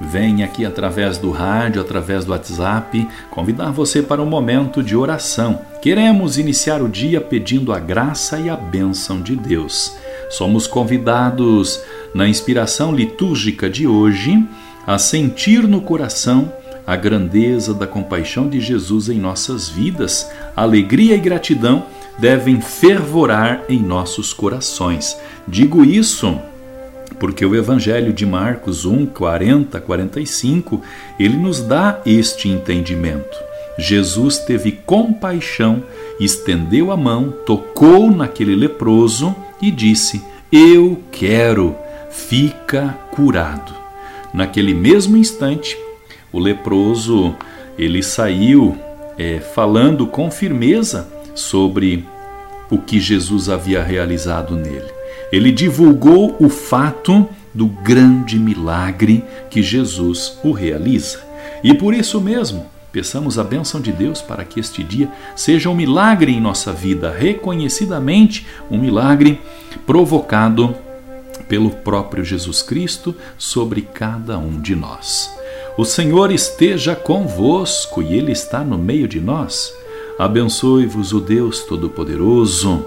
vem aqui através do rádio, através do WhatsApp, convidar você para um momento de oração. Queremos iniciar o dia pedindo a graça e a bênção de Deus. Somos convidados na inspiração litúrgica de hoje a sentir no coração a grandeza da compaixão de Jesus em nossas vidas, alegria e gratidão devem fervorar em nossos corações. Digo isso porque o Evangelho de Marcos 1, 40, 45, ele nos dá este entendimento. Jesus teve compaixão, estendeu a mão, tocou naquele leproso e disse: Eu quero, fica curado. Naquele mesmo instante, o leproso ele saiu é, falando com firmeza sobre o que Jesus havia realizado nele. Ele divulgou o fato do grande milagre que Jesus o realiza. E por isso mesmo, peçamos a bênção de Deus para que este dia seja um milagre em nossa vida, reconhecidamente um milagre provocado pelo próprio Jesus Cristo sobre cada um de nós. O Senhor esteja convosco e Ele está no meio de nós. Abençoe-vos o Deus Todo-Poderoso,